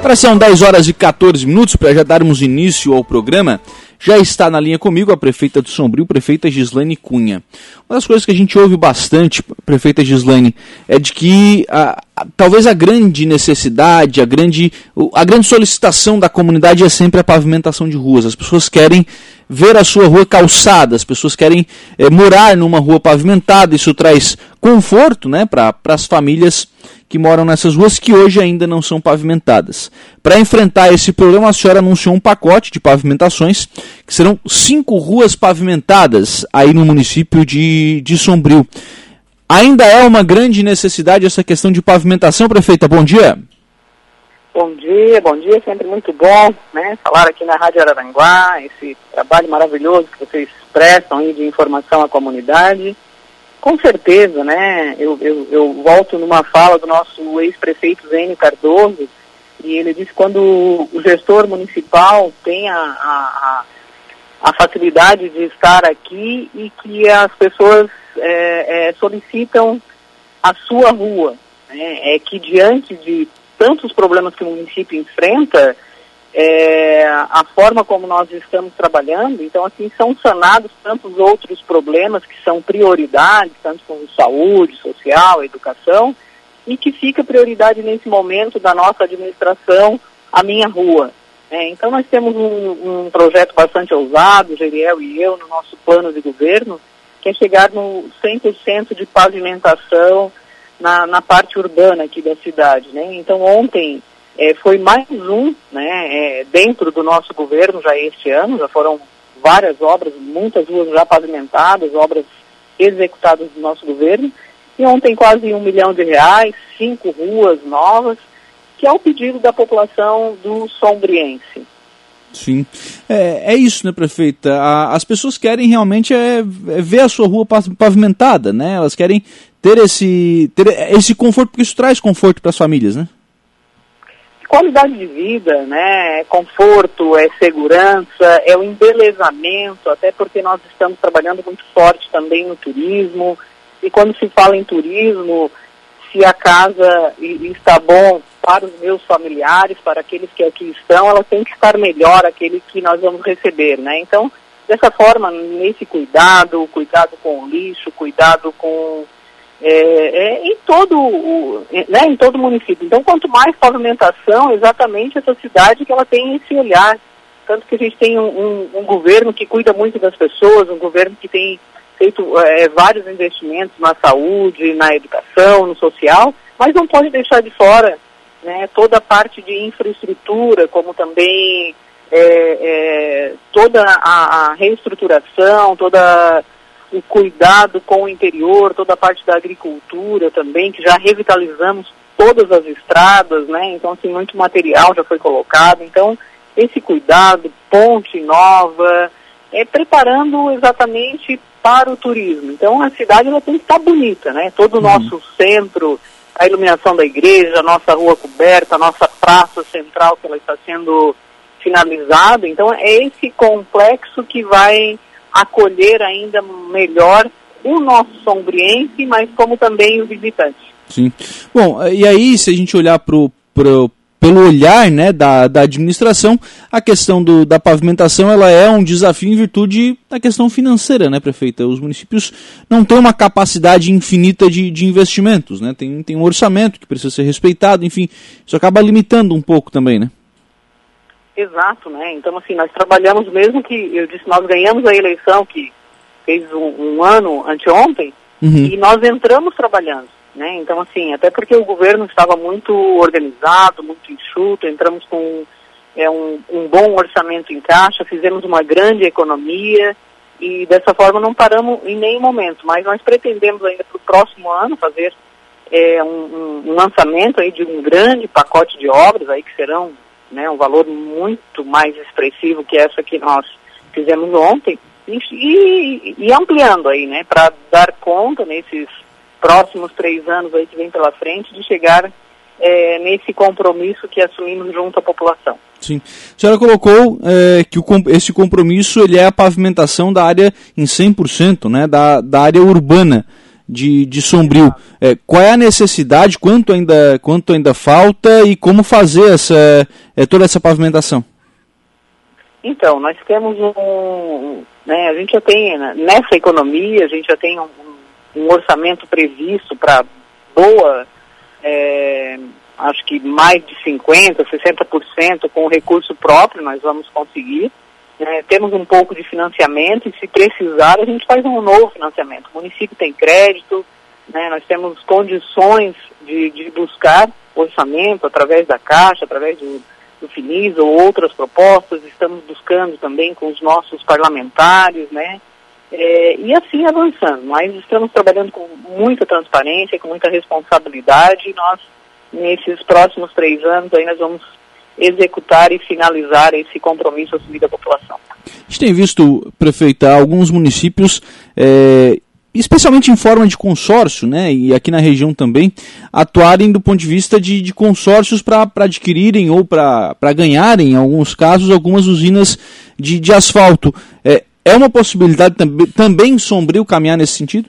Agora são 10 horas e 14 minutos para já darmos início ao programa. Já está na linha comigo a prefeita do Sombrio, prefeita Gislaine Cunha. Uma das coisas que a gente ouve bastante, prefeita Gislaine, é de que a, a, talvez a grande necessidade, a grande, a grande solicitação da comunidade é sempre a pavimentação de ruas. As pessoas querem ver a sua rua calçada, as pessoas querem é, morar numa rua pavimentada, isso traz conforto né, para as famílias que moram nessas ruas que hoje ainda não são pavimentadas. Para enfrentar esse problema, a senhora anunciou um pacote de pavimentações, que serão cinco ruas pavimentadas aí no município de, de Sombrio. Ainda é uma grande necessidade essa questão de pavimentação, prefeita? Bom dia. Bom dia, bom dia, sempre muito bom, né? Falar aqui na Rádio Araranguá, esse trabalho maravilhoso que vocês prestam aí de informação à comunidade. Com certeza, né? Eu, eu, eu volto numa fala do nosso ex-prefeito Zênio Cardoso, e ele disse que quando o gestor municipal tem a, a, a facilidade de estar aqui e que as pessoas é, é, solicitam a sua rua. Né? É que diante de tantos problemas que o município enfrenta, é, a forma como nós estamos trabalhando, então assim são sanados tantos outros problemas que são prioridades, tanto como saúde, social, educação, e que fica prioridade nesse momento da nossa administração, a minha rua. É, então nós temos um, um, projeto bastante ousado, Geriel e eu, no nosso plano de governo, que é chegar no 100% de pavimentação na, na parte urbana aqui da cidade. Né? Então ontem é, foi mais um, né, é, dentro do nosso governo já este ano, já foram várias obras, muitas ruas já pavimentadas, obras executadas do nosso governo, e ontem quase um milhão de reais, cinco ruas novas, que é o pedido da população do Sombriense. Sim, é, é isso, né, prefeita? A, as pessoas querem realmente é, é, ver a sua rua pavimentada, né? Elas querem ter esse, ter esse conforto, porque isso traz conforto para as famílias, né? Qualidade de vida, né, é conforto, é segurança, é o embelezamento, até porque nós estamos trabalhando muito forte também no turismo, e quando se fala em turismo, se a casa está bom para os meus familiares, para aqueles que aqui estão, ela tem que estar melhor, aquele que nós vamos receber, né? Então, dessa forma, nesse cuidado, cuidado com o lixo, cuidado com é, é, em todo o, né, em todo município. Então, quanto mais pavimentação, exatamente essa cidade que ela tem esse olhar. Tanto que a gente tem um, um, um governo que cuida muito das pessoas, um governo que tem feito é, vários investimentos na saúde, na educação, no social, mas não pode deixar de fora né, toda a parte de infraestrutura, como também é, é, toda a, a reestruturação, toda o cuidado com o interior, toda a parte da agricultura também, que já revitalizamos todas as estradas, né? Então, assim, muito material já foi colocado. Então, esse cuidado, ponte nova, é preparando exatamente para o turismo. Então, a cidade ela tem que estar bonita, né? Todo o uhum. nosso centro, a iluminação da igreja, a nossa rua coberta, a nossa praça central que ela está sendo finalizada. Então, é esse complexo que vai acolher ainda melhor o nosso sombriense, mas como também o visitante. Sim. Bom, e aí se a gente olhar pro, pro, pelo olhar né, da, da administração, a questão do, da pavimentação ela é um desafio em virtude da questão financeira, né, prefeita? Os municípios não têm uma capacidade infinita de, de investimentos, né? Tem, tem um orçamento que precisa ser respeitado, enfim, isso acaba limitando um pouco também, né? Exato, né? Então, assim, nós trabalhamos mesmo que, eu disse, nós ganhamos a eleição que fez um, um ano anteontem uhum. e nós entramos trabalhando, né? Então, assim, até porque o governo estava muito organizado, muito enxuto, entramos com é, um, um bom orçamento em caixa, fizemos uma grande economia e dessa forma não paramos em nenhum momento, mas nós pretendemos ainda para o próximo ano fazer é, um, um, lançamento aí de um grande pacote de obras aí que serão né, um valor muito mais expressivo que essa que nós fizemos ontem, e, e ampliando aí, né, para dar conta nesses próximos três anos aí que vem pela frente de chegar é, nesse compromisso que assumimos junto à população. Sim. A senhora colocou é, que o, esse compromisso ele é a pavimentação da área em 100%, né, da, da área urbana de, de Sombrio. É, qual é a necessidade, quanto ainda, quanto ainda falta e como fazer essa, é, toda essa pavimentação? Então, nós temos um. Né, a gente já tem, né, nessa economia, a gente já tem um, um orçamento previsto para boa, é, acho que mais de 50%, 60% com recurso próprio nós vamos conseguir. É, temos um pouco de financiamento e se precisar a gente faz um novo financiamento. O município tem crédito, né, nós temos condições de, de buscar orçamento através da Caixa, através do, do FINIS ou outras propostas, estamos buscando também com os nossos parlamentares, né, é, e assim avançando. Mas estamos trabalhando com muita transparência, com muita responsabilidade e nós, nesses próximos três anos, aí nós vamos executar e finalizar esse compromisso assumido à população. A gente tem visto, prefeita, alguns municípios, é, especialmente em forma de consórcio, né, e aqui na região também, atuarem do ponto de vista de, de consórcios para adquirirem ou para ganharem, em alguns casos, algumas usinas de, de asfalto. É, é uma possibilidade também, também sombrio caminhar nesse sentido?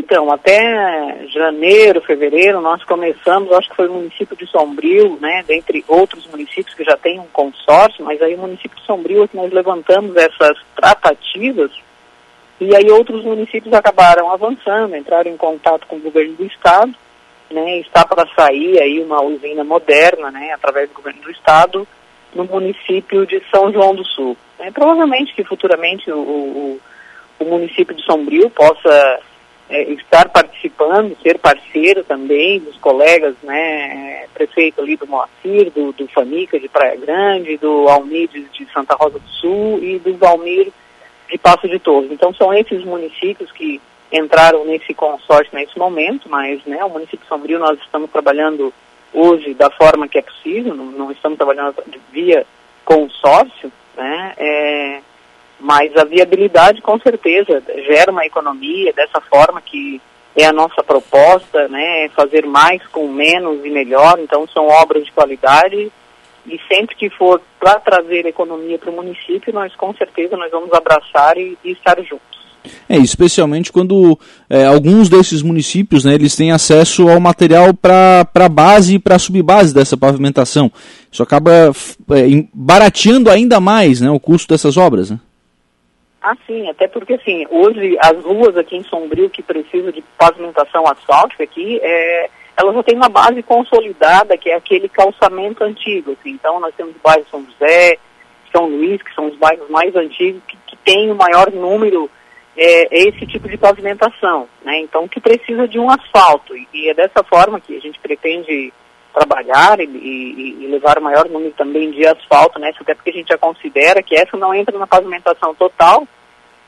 Então, até janeiro, fevereiro, nós começamos, acho que foi o município de Sombrio, né, dentre outros municípios que já tem um consórcio, mas aí o município de Sombrio é que nós levantamos essas tratativas e aí outros municípios acabaram avançando, entraram em contato com o governo do estado, né, está para sair aí uma usina moderna, né, através do governo do estado, no município de São João do Sul. É, provavelmente que futuramente o, o, o município de Sombrio possa é, estar participando, ser parceiro também dos colegas, né, prefeito ali do Moacir, do, do Fanica de Praia Grande, do Almides de Santa Rosa do Sul e do Valmir de Passo de Torres. Então são esses municípios que entraram nesse consórcio nesse momento, mas né, o município de Sombrio nós estamos trabalhando hoje da forma que é possível, não, não estamos trabalhando via consórcio, né, é, mas a viabilidade, com certeza, gera uma economia dessa forma que é a nossa proposta, né? Fazer mais com menos e melhor. Então, são obras de qualidade e sempre que for para trazer economia para o município, nós com certeza nós vamos abraçar e, e estar juntos. É, especialmente quando é, alguns desses municípios, né, eles têm acesso ao material para a base e para a subbase dessa pavimentação. Isso acaba é, barateando ainda mais né, o custo dessas obras. Né? Ah, sim, até porque assim, hoje as ruas aqui em Sombrio que precisam de pavimentação asfáltica aqui, é, elas já têm uma base consolidada, que é aquele calçamento antigo. Assim. Então nós temos o bairro São José, São Luís, que são os bairros mais antigos, que, que têm o maior número é, esse tipo de pavimentação, né? Então que precisa de um asfalto. E, e é dessa forma que a gente pretende trabalhar e, e, e, levar o maior número também de asfalto, né? Até porque a gente já considera que essa não entra na pavimentação total,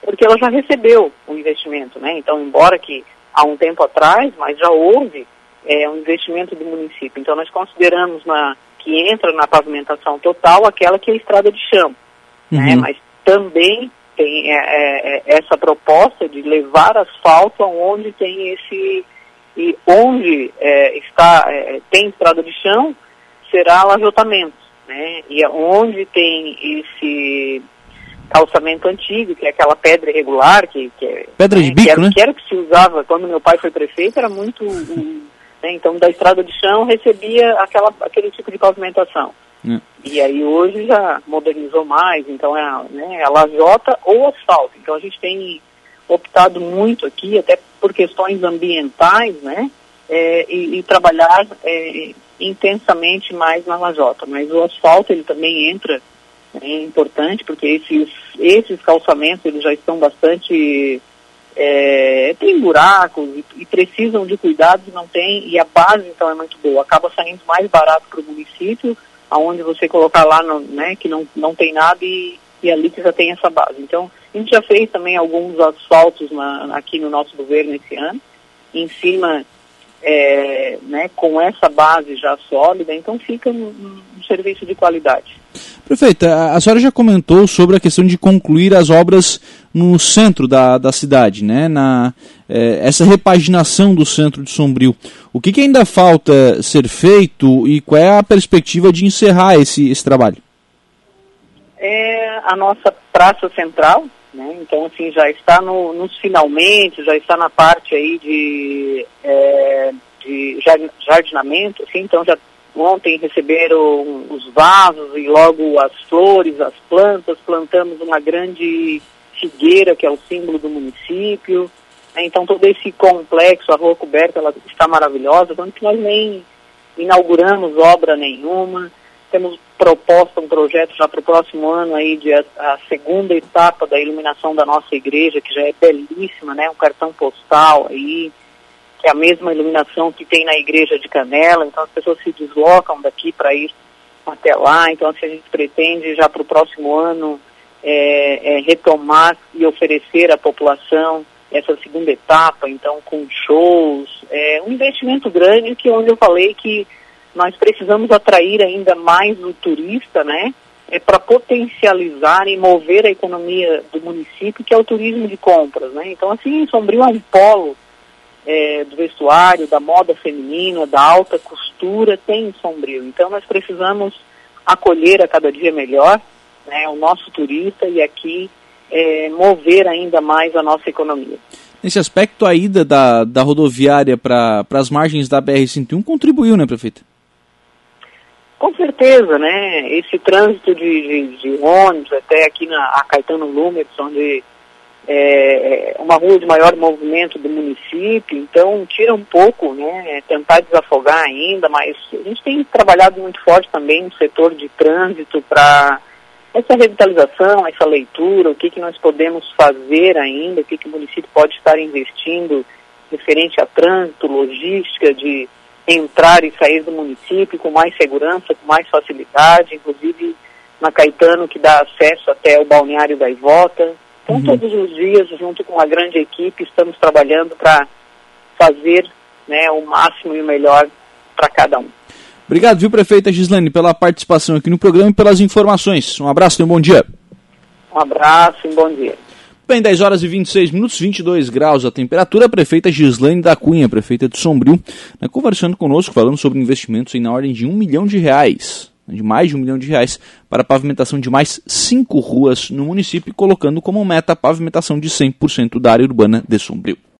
porque ela já recebeu o investimento, né? Então, embora que há um tempo atrás, mas já houve é, um investimento do município. Então, nós consideramos na, que entra na pavimentação total aquela que é a estrada de chão, né? uhum. né? Mas também tem é, é, é, essa proposta de levar asfalto aonde tem esse e onde é, está é, tem estrada de chão será lajotamento, né? E onde tem esse calçamento antigo, que é aquela pedra irregular, que, que é, pedra de né, bico, que era, né? Que era que se usava quando meu pai foi prefeito, era muito, um, né? então da estrada de chão recebia aquela, aquele tipo de pavimentação. É. E aí hoje já modernizou mais, então é, né, é a lajota ou asfalto. Então a gente tem optado muito aqui, até por questões ambientais, né? É, e, e, trabalhar é, intensamente mais na lajota. Mas o asfalto ele também entra, é importante, porque esses, esses calçamentos eles já estão bastante é, tem buracos e, e, precisam de cuidados, não tem, e a base então é muito boa. Acaba saindo mais barato para o município, aonde você colocar lá no, né, que não, não tem nada e, e ali que já tem essa base. Então, a gente já fez também alguns asfaltos na, aqui no nosso governo esse ano, em cima, é, né, com essa base já sólida, então fica um, um serviço de qualidade. Prefeita, a senhora já comentou sobre a questão de concluir as obras no centro da, da cidade, né? Na, é, essa repaginação do centro de Sombrio. O que, que, ainda falta ser feito e qual é a perspectiva de encerrar esse, esse trabalho? É a nossa praça central, Né? Então, assim, já está no, nos finalmente, já está na parte aí de, é, de jardinamento, assim, então já ontem receberam os vasos e logo as flores, as plantas, plantamos uma grande figueira, que é o símbolo do município, né? então todo esse complexo, a rua coberta, ela está maravilhosa, tanto que nós nem inauguramos obra nenhuma, temos proposta um projeto já para o próximo ano aí de a, a, segunda etapa da iluminação da nossa igreja, que já é belíssima, né? Um cartão postal aí, que é a mesma iluminação que tem na igreja de Canela, então as pessoas se deslocam daqui para ir até lá, então assim, a gente pretende já para o próximo ano é, é, retomar e oferecer à população essa segunda etapa, então com shows, é um investimento grande que onde eu falei que nós precisamos atrair ainda mais o turista, né? É para potencializar e mover a economia do município, que é o turismo de compras, né? Então, assim, Sombrio é um polo é, do vestuário, da moda feminina, da alta costura, tem Sombrio. Então, nós precisamos acolher a cada dia melhor né, o nosso turista e aqui é, mover ainda mais a nossa economia. Nesse aspecto, a ida da, da rodoviária para as margens da BR-101 contribuiu, né, prefeita? Com certeza, né? Esse trânsito de, de, de ônibus até aqui na Caetano Lumertz, onde é, é uma rua de maior movimento do município, então tira um pouco, né? Tentar desafogar ainda, mas a gente tem trabalhado muito forte também no setor de trânsito para essa revitalização, essa leitura, o que, que nós podemos fazer ainda, o que, que o município pode estar investindo referente a trânsito, logística, de entrar e sair do município com mais segurança, com mais facilidade, inclusive na Caetano, que dá acesso até o balneário da Ivota. Então, uhum. todos os dias, junto com uma grande equipe, estamos trabalhando para fazer né, o máximo e o melhor para cada um. Obrigado, viu, prefeita Gislane, pela participação aqui no programa e pelas informações. Um abraço e um bom dia. Um abraço e um bom dia. Bem, 10 horas e 26 minutos, 22 graus a temperatura. A prefeita Gislaine da Cunha, prefeita de Sombrio, né, conversando conosco, falando sobre investimentos na ordem de um milhão de reais, de mais de um milhão de reais, para a pavimentação de mais cinco ruas no município, colocando como meta a pavimentação de 100% da área urbana de Sombrio.